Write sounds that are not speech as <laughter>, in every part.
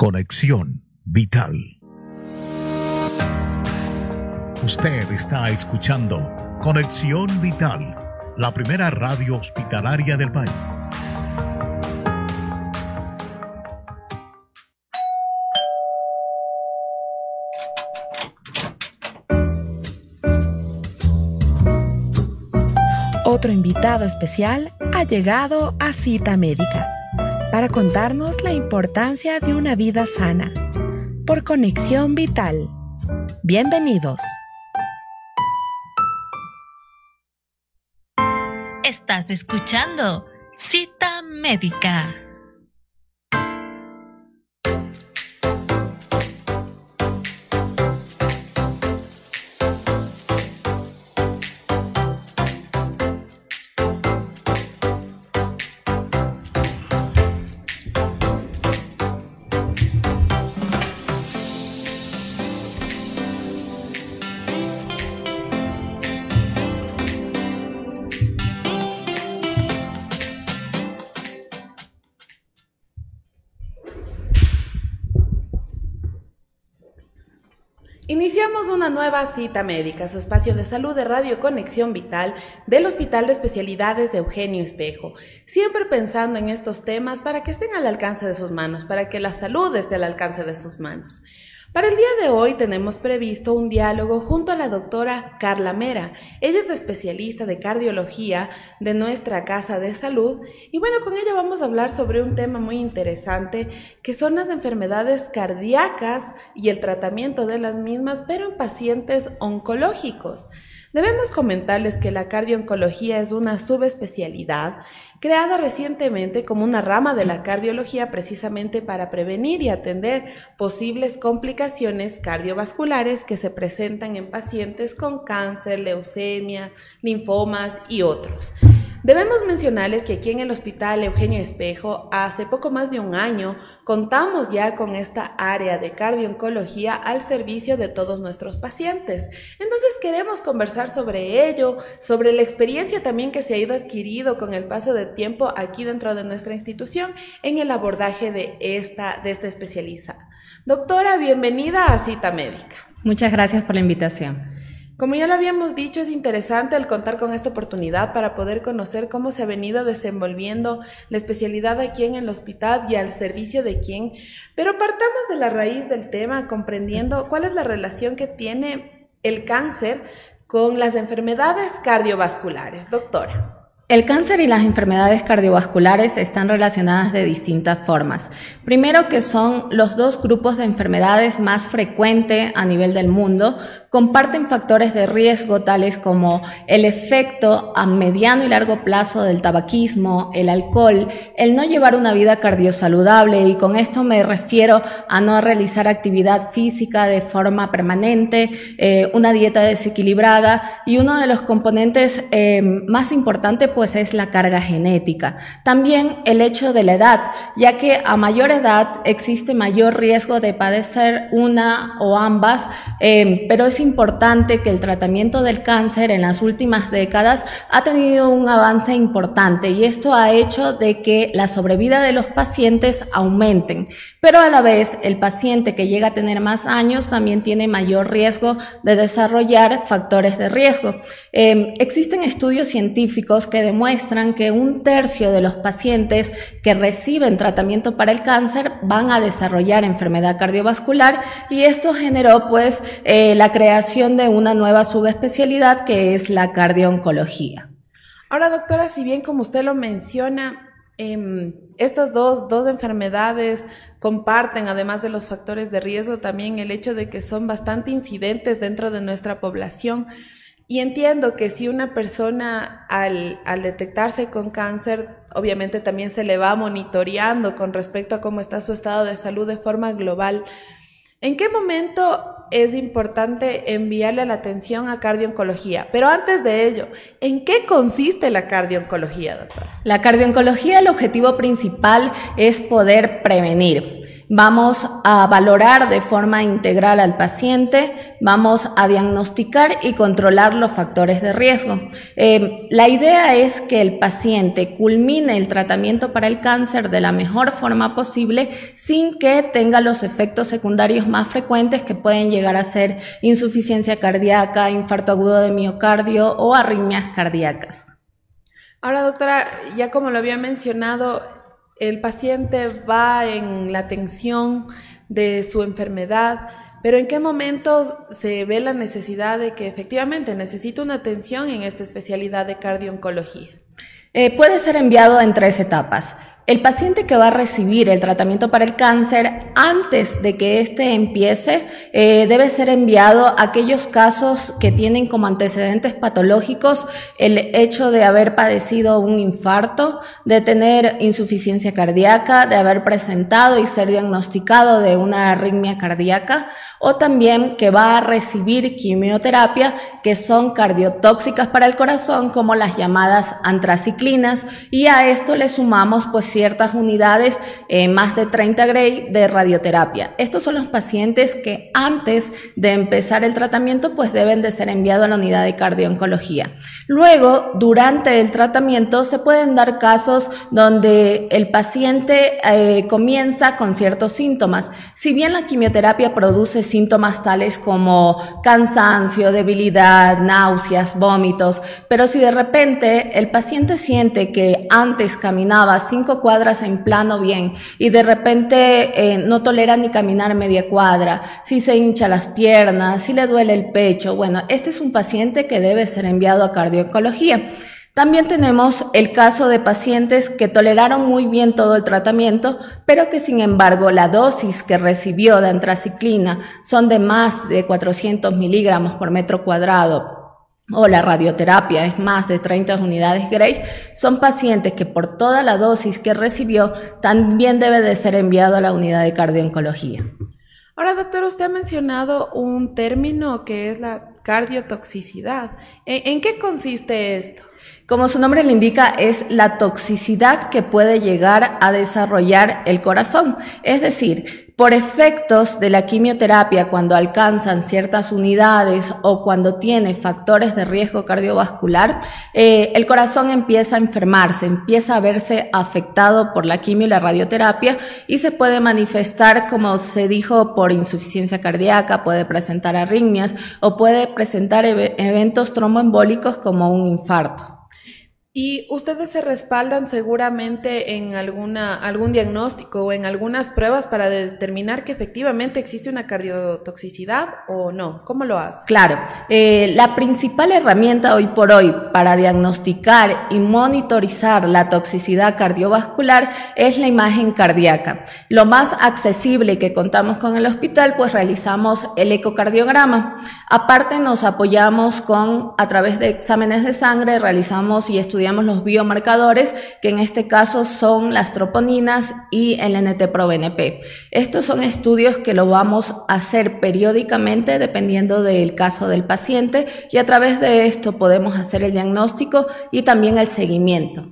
Conexión Vital. Usted está escuchando Conexión Vital, la primera radio hospitalaria del país. Otro invitado especial ha llegado a Cita Médica para contarnos la importancia de una vida sana por conexión vital. Bienvenidos. Estás escuchando Cita Médica. Nueva cita médica, su espacio de salud de Radio Conexión Vital del Hospital de Especialidades de Eugenio Espejo, siempre pensando en estos temas para que estén al alcance de sus manos, para que la salud esté al alcance de sus manos. Para el día de hoy tenemos previsto un diálogo junto a la doctora Carla Mera. Ella es especialista de cardiología de nuestra Casa de Salud y bueno, con ella vamos a hablar sobre un tema muy interesante que son las enfermedades cardíacas y el tratamiento de las mismas, pero en pacientes oncológicos. Debemos comentarles que la cardiooncología es una subespecialidad creada recientemente como una rama de la cardiología precisamente para prevenir y atender posibles complicaciones cardiovasculares que se presentan en pacientes con cáncer, leucemia, linfomas y otros. Debemos mencionarles que aquí en el Hospital Eugenio Espejo, hace poco más de un año, contamos ya con esta área de cardiooncología al servicio de todos nuestros pacientes. Entonces queremos conversar sobre ello, sobre la experiencia también que se ha ido adquirido con el paso del tiempo aquí dentro de nuestra institución en el abordaje de esta, de esta. Doctora, bienvenida a Cita Médica. Muchas gracias por la invitación. Como ya lo habíamos dicho, es interesante el contar con esta oportunidad para poder conocer cómo se ha venido desenvolviendo la especialidad aquí en el hospital y al servicio de quién. Pero partamos de la raíz del tema, comprendiendo cuál es la relación que tiene el cáncer con las enfermedades cardiovasculares. Doctora. El cáncer y las enfermedades cardiovasculares están relacionadas de distintas formas. Primero que son los dos grupos de enfermedades más frecuentes a nivel del mundo, comparten factores de riesgo tales como el efecto a mediano y largo plazo del tabaquismo, el alcohol, el no llevar una vida cardiosaludable y con esto me refiero a no realizar actividad física de forma permanente, eh, una dieta desequilibrada y uno de los componentes eh, más importantes pues es la carga genética. También el hecho de la edad, ya que a mayor edad existe mayor riesgo de padecer una o ambas, eh, pero es importante que el tratamiento del cáncer en las últimas décadas ha tenido un avance importante y esto ha hecho de que la sobrevida de los pacientes aumenten, pero a la vez el paciente que llega a tener más años también tiene mayor riesgo de desarrollar factores de riesgo. Eh, existen estudios científicos que demuestran que un tercio de los pacientes que reciben tratamiento para el cáncer van a desarrollar enfermedad cardiovascular y esto generó pues eh, la creación de una nueva subespecialidad que es la cardiooncología. Ahora, doctora, si bien como usted lo menciona, eh, estas dos, dos enfermedades comparten, además de los factores de riesgo, también el hecho de que son bastante incidentes dentro de nuestra población. Y entiendo que si una persona al, al, detectarse con cáncer, obviamente también se le va monitoreando con respecto a cómo está su estado de salud de forma global. ¿En qué momento es importante enviarle la atención a cardiooncología? Pero antes de ello, ¿en qué consiste la cardiooncología, doctora? La cardiooncología, el objetivo principal es poder prevenir. Vamos a valorar de forma integral al paciente, vamos a diagnosticar y controlar los factores de riesgo. Eh, la idea es que el paciente culmine el tratamiento para el cáncer de la mejor forma posible sin que tenga los efectos secundarios más frecuentes que pueden llegar a ser insuficiencia cardíaca, infarto agudo de miocardio o arritmias cardíacas. Ahora, doctora, ya como lo había mencionado, el paciente va en la atención de su enfermedad, pero ¿en qué momentos se ve la necesidad de que efectivamente necesita una atención en esta especialidad de cardiooncología? Eh, puede ser enviado en tres etapas. El paciente que va a recibir el tratamiento para el cáncer, antes de que éste empiece, eh, debe ser enviado a aquellos casos que tienen como antecedentes patológicos el hecho de haber padecido un infarto, de tener insuficiencia cardíaca, de haber presentado y ser diagnosticado de una arritmia cardíaca, o también que va a recibir quimioterapia que son cardiotóxicas para el corazón, como las llamadas antraciclinas, y a esto le sumamos pues ciertas unidades, eh, más de 30 Gray de radioterapia. Estos son los pacientes que antes de empezar el tratamiento pues deben de ser enviados a la unidad de cardiooncología. Luego, durante el tratamiento se pueden dar casos donde el paciente eh, comienza con ciertos síntomas. Si bien la quimioterapia produce síntomas tales como cansancio, debilidad, náuseas, vómitos, pero si de repente el paciente siente que antes caminaba cinco cuadras en plano bien y de repente eh, no tolera ni caminar media cuadra, si se hincha las piernas, si le duele el pecho, bueno, este es un paciente que debe ser enviado a cardiooncología. También tenemos el caso de pacientes que toleraron muy bien todo el tratamiento, pero que sin embargo la dosis que recibió de antraciclina son de más de 400 miligramos por metro cuadrado o la radioterapia es más de 30 unidades Grace, son pacientes que por toda la dosis que recibió también debe de ser enviado a la unidad de cardiooncología. Ahora, doctor, usted ha mencionado un término que es la cardiotoxicidad. ¿En, qué consiste esto? Como su nombre le indica, es la toxicidad que puede llegar a desarrollar el corazón. Es decir, por efectos de la quimioterapia cuando alcanzan ciertas unidades o cuando tiene factores de riesgo cardiovascular, eh, el corazón empieza a enfermarse, empieza a verse afectado por la quimio y la radioterapia y se puede manifestar, como se dijo, por insuficiencia cardíaca, puede presentar arritmias o puede presentar eventos tromboembólicos como un infarto. Y ustedes se respaldan seguramente en alguna, algún diagnóstico o en algunas pruebas para determinar que efectivamente existe una cardiotoxicidad o no. ¿Cómo lo hacen? Claro, eh, la principal herramienta hoy por hoy para diagnosticar y monitorizar la toxicidad cardiovascular es la imagen cardíaca. Lo más accesible que contamos con el hospital, pues realizamos el ecocardiograma. Aparte nos apoyamos con, a través de exámenes de sangre, realizamos y estudiamos estudiamos los biomarcadores, que en este caso son las troponinas y el NT-proBNP. Estos son estudios que lo vamos a hacer periódicamente dependiendo del caso del paciente y a través de esto podemos hacer el diagnóstico y también el seguimiento.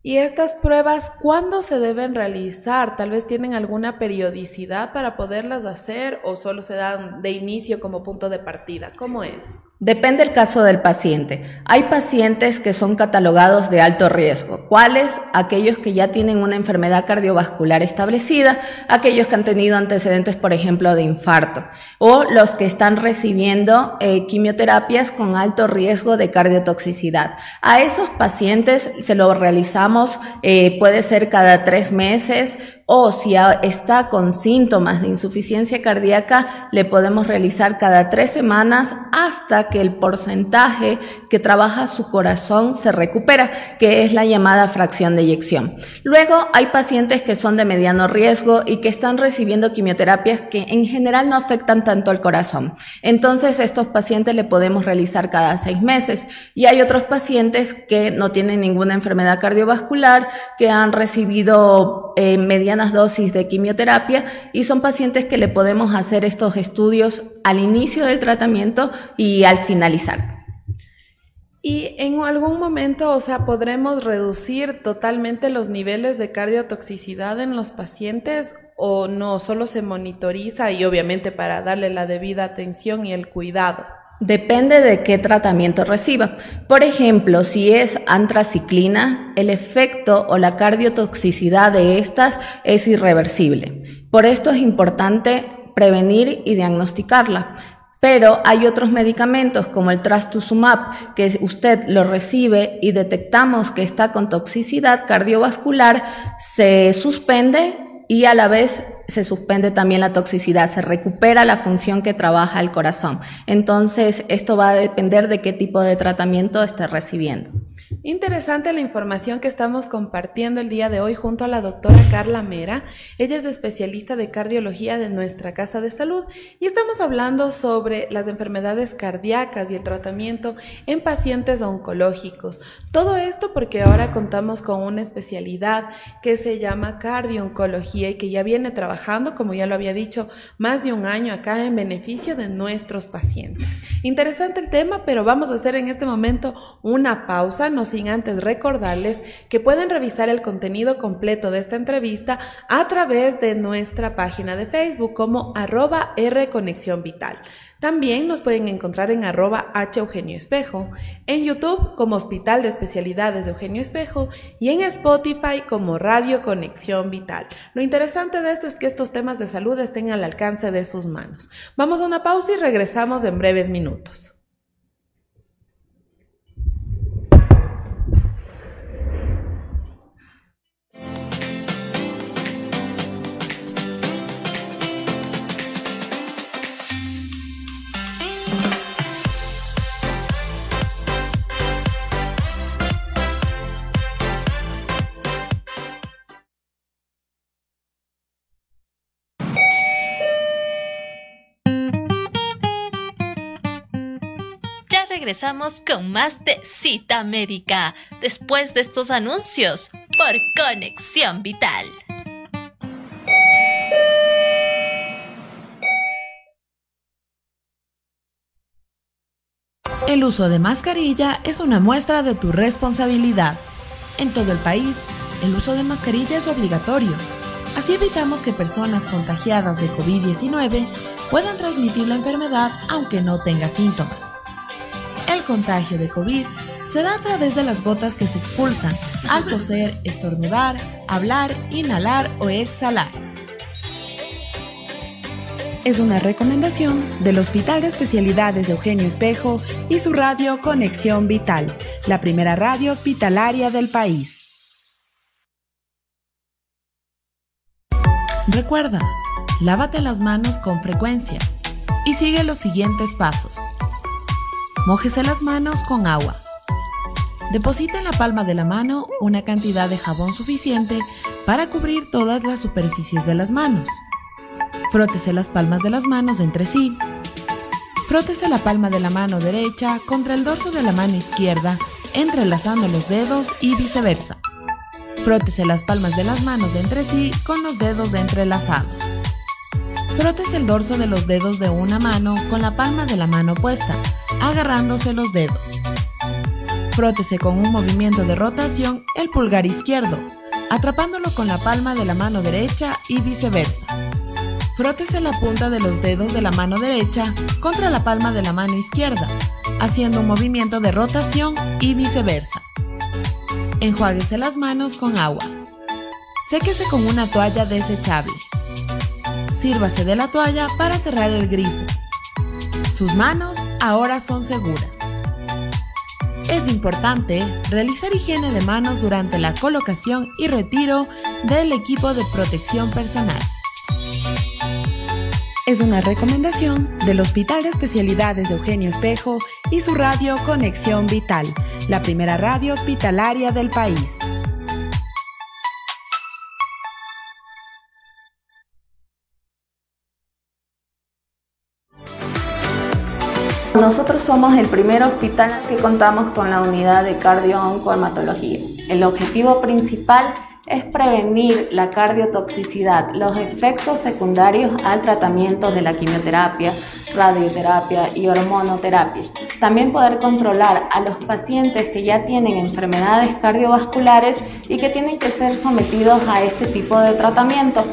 ¿Y estas pruebas cuándo se deben realizar? Tal vez tienen alguna periodicidad para poderlas hacer o solo se dan de inicio como punto de partida. ¿Cómo es? Depende del caso del paciente. Hay pacientes que son catalogados de alto riesgo. ¿Cuáles? Aquellos que ya tienen una enfermedad cardiovascular establecida, aquellos que han tenido antecedentes, por ejemplo, de infarto, o los que están recibiendo eh, quimioterapias con alto riesgo de cardiotoxicidad. A esos pacientes se lo realizamos, eh, puede ser cada tres meses o si está con síntomas de insuficiencia cardíaca, le podemos realizar cada tres semanas hasta que el porcentaje que trabaja su corazón se recupera, que es la llamada fracción de eyección. Luego hay pacientes que son de mediano riesgo y que están recibiendo quimioterapias que en general no afectan tanto al corazón. Entonces estos pacientes le podemos realizar cada seis meses y hay otros pacientes que no tienen ninguna enfermedad cardiovascular, que han recibido eh, dosis de quimioterapia y son pacientes que le podemos hacer estos estudios al inicio del tratamiento y al finalizar. Y en algún momento, o sea, podremos reducir totalmente los niveles de cardiotoxicidad en los pacientes o no, solo se monitoriza y obviamente para darle la debida atención y el cuidado. Depende de qué tratamiento reciba. Por ejemplo, si es antraciclina, el efecto o la cardiotoxicidad de estas es irreversible. Por esto es importante prevenir y diagnosticarla. Pero hay otros medicamentos como el trastuzumab que usted lo recibe y detectamos que está con toxicidad cardiovascular, se suspende y a la vez se suspende también la toxicidad, se recupera la función que trabaja el corazón. Entonces, esto va a depender de qué tipo de tratamiento esté recibiendo. Interesante la información que estamos compartiendo el día de hoy junto a la doctora Carla Mera. Ella es especialista de cardiología de nuestra Casa de Salud y estamos hablando sobre las enfermedades cardíacas y el tratamiento en pacientes oncológicos. Todo esto porque ahora contamos con una especialidad que se llama cardiooncología y que ya viene trabajando, como ya lo había dicho, más de un año acá en beneficio de nuestros pacientes. Interesante el tema, pero vamos a hacer en este momento una pausa no sin antes recordarles que pueden revisar el contenido completo de esta entrevista a través de nuestra página de Facebook como arroba R Conexión Vital. También nos pueden encontrar en arroba H Eugenio Espejo, en YouTube como Hospital de Especialidades de Eugenio Espejo y en Spotify como Radio Conexión Vital. Lo interesante de esto es que estos temas de salud estén al alcance de sus manos. Vamos a una pausa y regresamos en breves minutos. Regresamos con más de Cita Médica después de estos anuncios por Conexión Vital. El uso de mascarilla es una muestra de tu responsabilidad. En todo el país, el uso de mascarilla es obligatorio. Así evitamos que personas contagiadas de COVID-19 puedan transmitir la enfermedad aunque no tenga síntomas. El contagio de COVID se da a través de las gotas que se expulsan al toser, estornudar, hablar, inhalar o exhalar. Es una recomendación del Hospital de Especialidades de Eugenio Espejo y su radio Conexión Vital, la primera radio hospitalaria del país. Recuerda, lávate las manos con frecuencia y sigue los siguientes pasos. Mójese las manos con agua. Deposite en la palma de la mano una cantidad de jabón suficiente para cubrir todas las superficies de las manos. Frótese las palmas de las manos entre sí. Frótese la palma de la mano derecha contra el dorso de la mano izquierda, entrelazando los dedos y viceversa. Frótese las palmas de las manos entre sí con los dedos entrelazados. Frótese el dorso de los dedos de una mano con la palma de la mano opuesta, agarrándose los dedos. Frótese con un movimiento de rotación el pulgar izquierdo, atrapándolo con la palma de la mano derecha y viceversa. Frótese la punta de los dedos de la mano derecha contra la palma de la mano izquierda, haciendo un movimiento de rotación y viceversa. Enjuáguese las manos con agua. Séquese con una toalla desechable. Sírvase de la toalla para cerrar el grifo. Sus manos ahora son seguras. Es importante realizar higiene de manos durante la colocación y retiro del equipo de protección personal. Es una recomendación del Hospital de Especialidades de Eugenio Espejo y su radio Conexión Vital, la primera radio hospitalaria del país. Nosotros somos el primer hospital que contamos con la unidad de cardio-oncohematología. El objetivo principal es prevenir la cardiotoxicidad, los efectos secundarios al tratamiento de la quimioterapia, radioterapia y hormonoterapia. También poder controlar a los pacientes que ya tienen enfermedades cardiovasculares y que tienen que ser sometidos a este tipo de tratamiento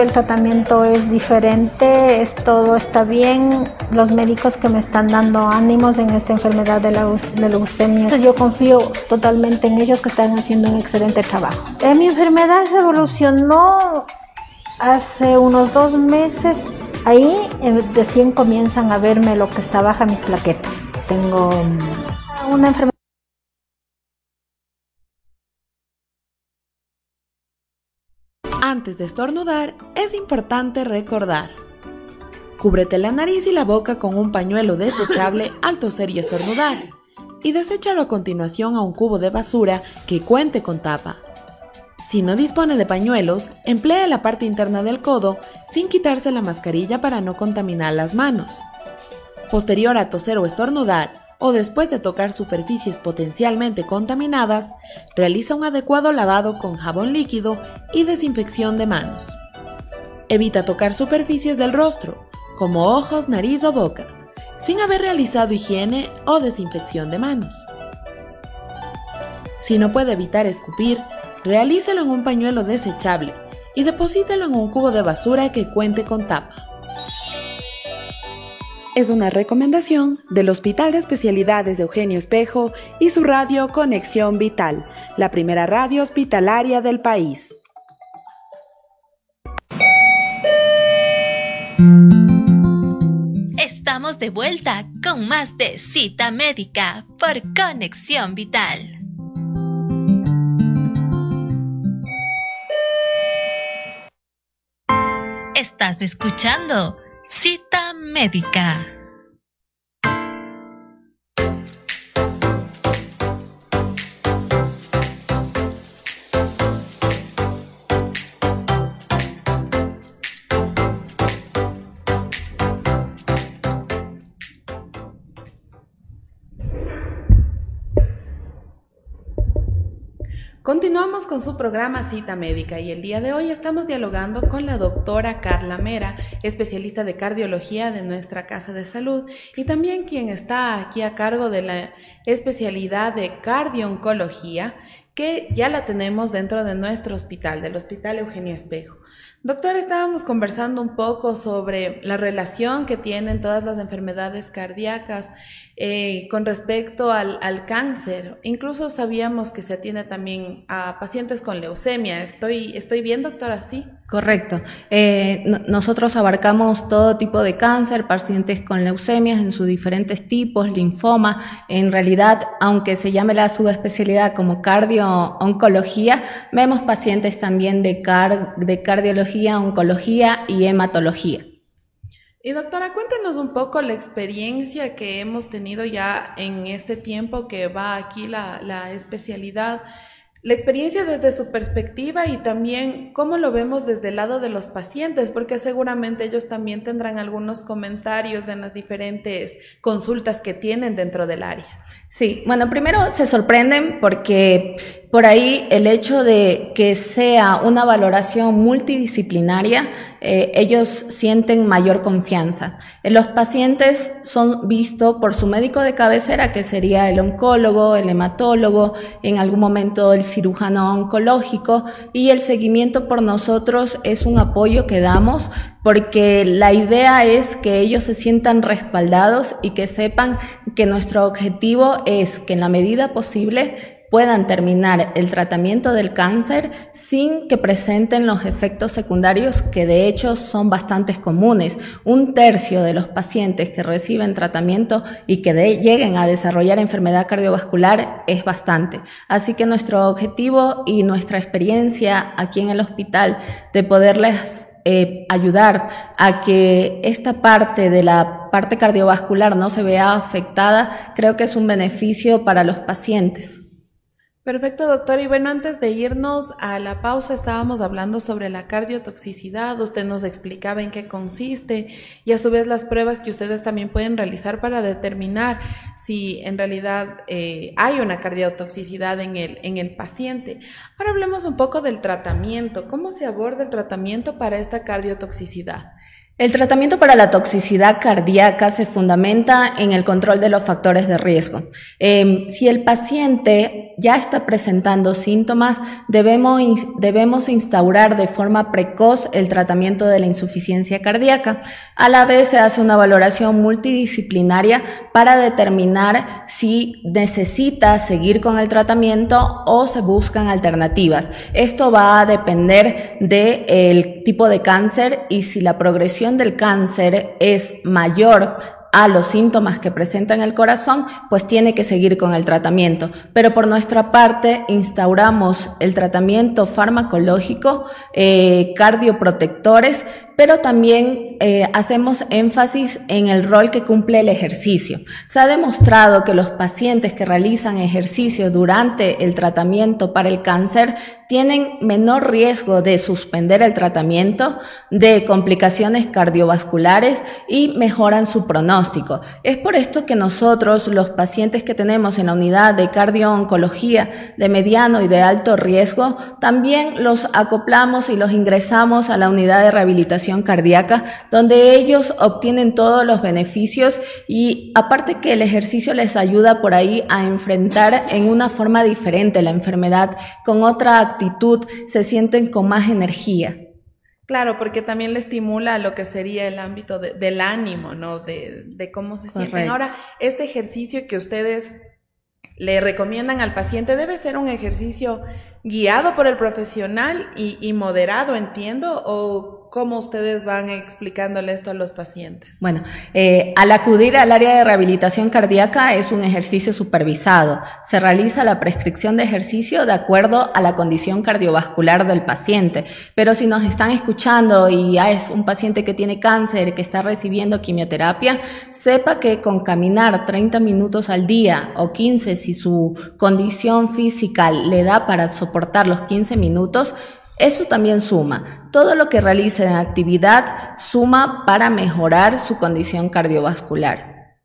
El tratamiento es diferente, es, todo está bien. Los médicos que me están dando ánimos en esta enfermedad de la, leucemia, yo confío totalmente en ellos que están haciendo un excelente trabajo. Eh, mi enfermedad se evolucionó hace unos dos meses. Ahí eh, recién comienzan a verme lo que está baja mis plaquetas. Tengo mm, una enfermedad Antes de estornudar, es importante recordar. Cúbrete la nariz y la boca con un pañuelo desechable <laughs> al toser y estornudar. Y deséchalo a continuación a un cubo de basura que cuente con tapa. Si no dispone de pañuelos, emplee la parte interna del codo sin quitarse la mascarilla para no contaminar las manos. Posterior a toser o estornudar, o después de tocar superficies potencialmente contaminadas, realiza un adecuado lavado con jabón líquido y desinfección de manos. Evita tocar superficies del rostro, como ojos, nariz o boca, sin haber realizado higiene o desinfección de manos. Si no puede evitar escupir, realícelo en un pañuelo desechable y deposítelo en un cubo de basura que cuente con tapa es una recomendación del Hospital de Especialidades de Eugenio Espejo y su radio Conexión Vital, la primera radio hospitalaria del país. Estamos de vuelta con más de cita médica por Conexión Vital. Estás escuchando Cita médica. Con su programa Cita Médica y el día de hoy estamos dialogando con la doctora Carla Mera, especialista de cardiología de nuestra Casa de Salud y también quien está aquí a cargo de la especialidad de cardiooncología que ya la tenemos dentro de nuestro hospital, del Hospital Eugenio Espejo. Doctor, estábamos conversando un poco sobre la relación que tienen todas las enfermedades cardíacas eh, con respecto al, cáncer. Incluso sabíamos que se atiende también a pacientes con leucemia. ¿Estoy, estoy bien, doctor, así? Correcto. Eh, nosotros abarcamos todo tipo de cáncer, pacientes con leucemias en sus diferentes tipos, linfoma. En realidad, aunque se llame la subespecialidad como cardio-oncología, vemos pacientes también de cardiología, oncología y hematología. Y doctora, cuéntenos un poco la experiencia que hemos tenido ya en este tiempo que va aquí la, la especialidad la experiencia desde su perspectiva y también cómo lo vemos desde el lado de los pacientes, porque seguramente ellos también tendrán algunos comentarios en las diferentes consultas que tienen dentro del área. Sí, bueno, primero se sorprenden porque por ahí el hecho de que sea una valoración multidisciplinaria, eh, ellos sienten mayor confianza. Eh, los pacientes son vistos por su médico de cabecera, que sería el oncólogo, el hematólogo, en algún momento el cirujano oncológico, y el seguimiento por nosotros es un apoyo que damos porque la idea es que ellos se sientan respaldados y que sepan que nuestro objetivo es que en la medida posible puedan terminar el tratamiento del cáncer sin que presenten los efectos secundarios que de hecho son bastante comunes. Un tercio de los pacientes que reciben tratamiento y que lleguen a desarrollar enfermedad cardiovascular es bastante. Así que nuestro objetivo y nuestra experiencia aquí en el hospital de poderles eh, ayudar a que esta parte de la parte cardiovascular no se vea afectada, creo que es un beneficio para los pacientes. Perfecto, doctor. Y bueno, antes de irnos a la pausa, estábamos hablando sobre la cardiotoxicidad. Usted nos explicaba en qué consiste y a su vez las pruebas que ustedes también pueden realizar para determinar si en realidad eh, hay una cardiotoxicidad en el, en el paciente. Ahora hablemos un poco del tratamiento. ¿Cómo se aborda el tratamiento para esta cardiotoxicidad? El tratamiento para la toxicidad cardíaca se fundamenta en el control de los factores de riesgo. Em, si el paciente ya está presentando síntomas, debemos, debemos instaurar de forma precoz el tratamiento de la insuficiencia cardíaca. A la vez se hace una valoración multidisciplinaria para determinar si necesita seguir con el tratamiento o se buscan alternativas. Esto va a depender del tipo de cáncer y si la progresión del cáncer es mayor a los síntomas que presenta en el corazón, pues tiene que seguir con el tratamiento. Pero por nuestra parte instauramos el tratamiento farmacológico, eh, cardioprotectores, pero también eh, hacemos énfasis en el rol que cumple el ejercicio. Se ha demostrado que los pacientes que realizan ejercicio durante el tratamiento para el cáncer tienen menor riesgo de suspender el tratamiento, de complicaciones cardiovasculares y mejoran su pronóstico. Es por esto que nosotros, los pacientes que tenemos en la unidad de cardiooncología de mediano y de alto riesgo, también los acoplamos y los ingresamos a la unidad de rehabilitación cardíaca, donde ellos obtienen todos los beneficios y aparte que el ejercicio les ayuda por ahí a enfrentar en una forma diferente la enfermedad, con otra actividad se sienten con más energía. Claro, porque también le estimula lo que sería el ámbito del ánimo, ¿no? De, cómo se sienten. Ahora, este ejercicio que ustedes le recomiendan al paciente debe ser un ejercicio guiado por el profesional y, y moderado, entiendo, o ¿Cómo ustedes van explicándole esto a los pacientes? Bueno, eh, al acudir al área de rehabilitación cardíaca es un ejercicio supervisado. Se realiza la prescripción de ejercicio de acuerdo a la condición cardiovascular del paciente. Pero si nos están escuchando y ya es un paciente que tiene cáncer, que está recibiendo quimioterapia, sepa que con caminar 30 minutos al día o 15 si su condición física le da para soportar los 15 minutos, eso también suma. Todo lo que realice en actividad suma para mejorar su condición cardiovascular.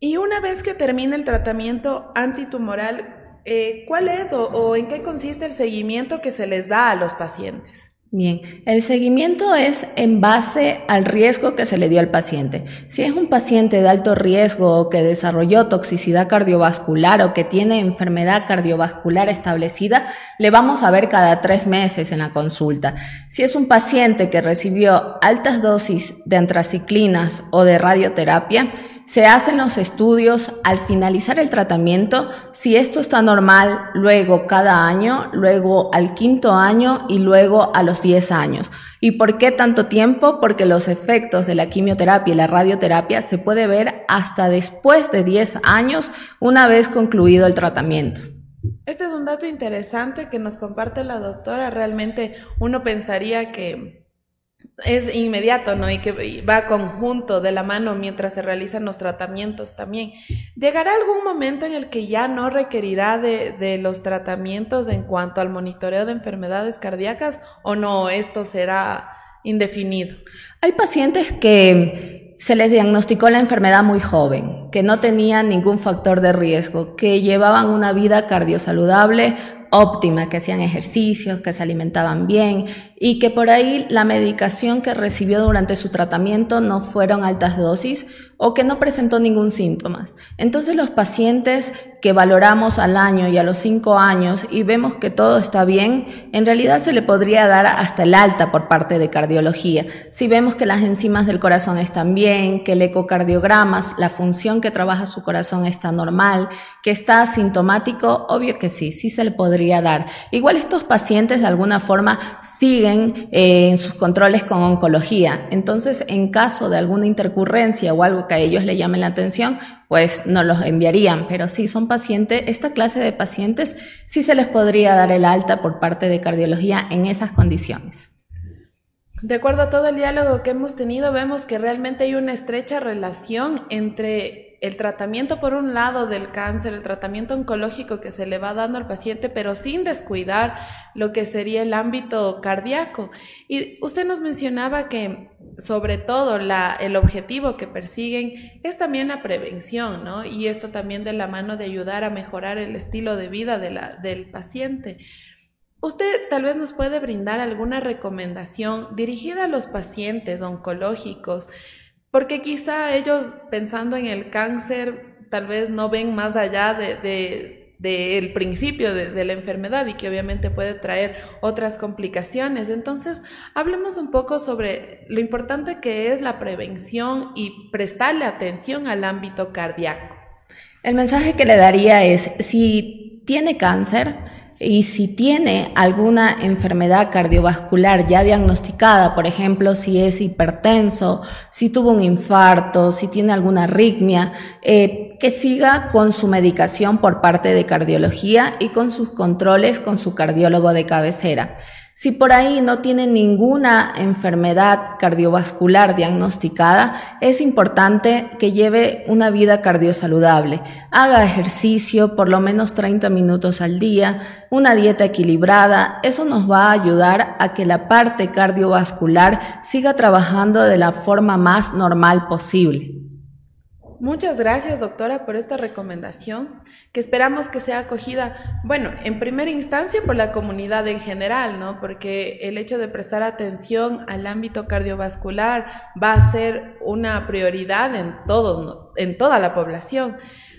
Y una vez que termine el tratamiento antitumoral, eh, ¿cuál es o en qué consiste el seguimiento que se les da a los pacientes? Bien, el seguimiento es en base al riesgo que se le dio al paciente. Si es un paciente de alto riesgo o que desarrolló toxicidad cardiovascular o que tiene enfermedad cardiovascular establecida, le vamos a ver cada tres meses en la consulta. Si es un paciente que recibió altas dosis de antraciclinas o de radioterapia, se hacen los estudios al finalizar el tratamiento, si esto está normal, luego cada año, luego al quinto año y luego a los 10 años. ¿Y por qué tanto tiempo? Porque los efectos de la quimioterapia y la radioterapia se puede ver hasta después de 10 años una vez concluido el tratamiento. Este es un dato interesante que nos comparte la doctora. Realmente uno pensaría que es inmediato, ¿no? Y que va conjunto de la mano mientras se realizan los tratamientos también. ¿Llegará algún momento en el que ya no requerirá de, de, los tratamientos en cuanto al monitoreo de enfermedades cardíacas o no? Esto será indefinido. Hay pacientes que se les diagnosticó la enfermedad muy joven, que no tenían ningún factor de riesgo, que llevaban una vida cardiosaludable óptima, que hacían ejercicios, que se alimentaban bien y que por ahí la medicación que recibió durante su tratamiento no fueron altas dosis o que no presentó ningún síntoma. Entonces los pacientes que valoramos al año y a los cinco años y vemos que todo está bien, en realidad se le podría dar hasta el alta por parte de cardiología. Si vemos que las enzimas del corazón están bien, que el ecocardiograma, la función que trabaja su corazón está normal, que está asintomático, obvio que sí, sí se le podría dar. Igual estos pacientes de alguna forma siguen eh, en sus controles con oncología. Entonces, en caso de alguna intercurrencia o algo que a ellos le llamen la atención, pues no los enviarían. Pero si son pacientes, esta clase de pacientes sí se les podría dar el alta por parte de cardiología en esas condiciones. De acuerdo a todo el diálogo que hemos tenido, vemos que realmente hay una estrecha relación entre el tratamiento por un lado del cáncer, el tratamiento oncológico que se le va dando al paciente, pero sin descuidar lo que sería el ámbito cardíaco. Y usted nos mencionaba que sobre todo el objetivo que persiguen es también la prevención, ¿no? Y esto también de la mano de ayudar a mejorar el estilo de vida del paciente. Usted tal vez nos puede brindar alguna recomendación dirigida a los pacientes oncológicos, porque quizá ellos pensando en el cáncer tal vez no ven más allá de, del principio de, la enfermedad y que obviamente puede traer otras complicaciones. Entonces, hablemos un poco sobre lo importante que es la prevención y prestarle atención al ámbito cardíaco. El mensaje que le daría es, si tiene cáncer, y si tiene alguna enfermedad cardiovascular ya diagnosticada, por ejemplo, si es hipertenso, si tuvo un infarto, si tiene alguna arritmia, eh, que siga con su medicación por parte de cardiología y con sus controles con su cardiólogo de cabecera. Si por ahí no tiene ninguna enfermedad cardiovascular diagnosticada, es importante que lleve una vida cardiosaludable. Haga ejercicio por lo menos 30 minutos al día, una dieta equilibrada. Eso nos va a ayudar a que la parte cardiovascular siga trabajando de la forma más normal posible. Muchas gracias, doctora, por esta recomendación, que esperamos que sea acogida, bueno, en primera instancia por la comunidad en general, ¿no? Porque el hecho de prestar atención al ámbito cardiovascular va a ser una prioridad en todos, en toda la población.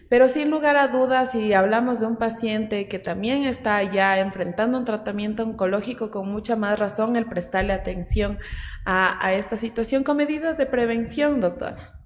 Pero sin lugar a dudas, si hablamos de un paciente que también está ya enfrentando un tratamiento oncológico, con mucha más razón el prestarle atención a, a esta situación con medidas de prevención, doctora.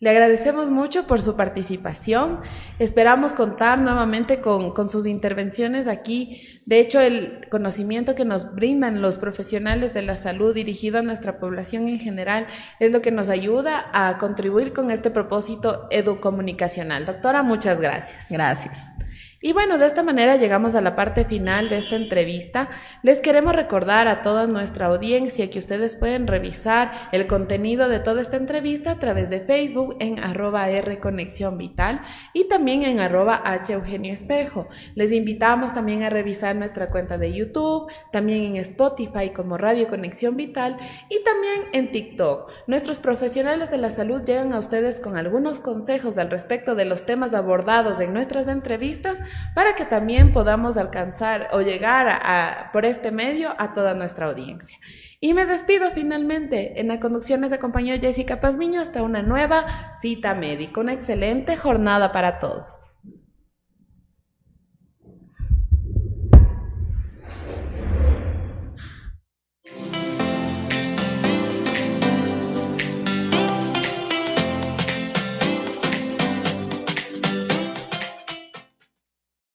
Le agradecemos mucho por su participación. Esperamos contar nuevamente con, sus intervenciones aquí. De hecho, el conocimiento que nos brindan los profesionales de la salud dirigido a nuestra población en general es lo que nos ayuda a contribuir con este propósito educomunicacional. Doctora, muchas gracias. Gracias. Y bueno, de esta manera llegamos a la parte final de esta entrevista. Les queremos recordar a toda nuestra audiencia que ustedes pueden revisar el contenido de toda esta entrevista a través de Facebook en arroba R Conexión Vital y también en arroba H Eugenio Espejo. Les invitamos también a revisar nuestra cuenta de YouTube, también en Spotify como Radio Conexión Vital y también en TikTok. Nuestros profesionales de la salud llegan a ustedes con algunos consejos al respecto de los temas abordados en nuestras entrevistas para que también podamos alcanzar o llegar por este medio a toda nuestra audiencia. Y me despido finalmente. En la conducción les acompañó Jessica Pazmiño hasta una nueva cita médica. Una excelente jornada para todos.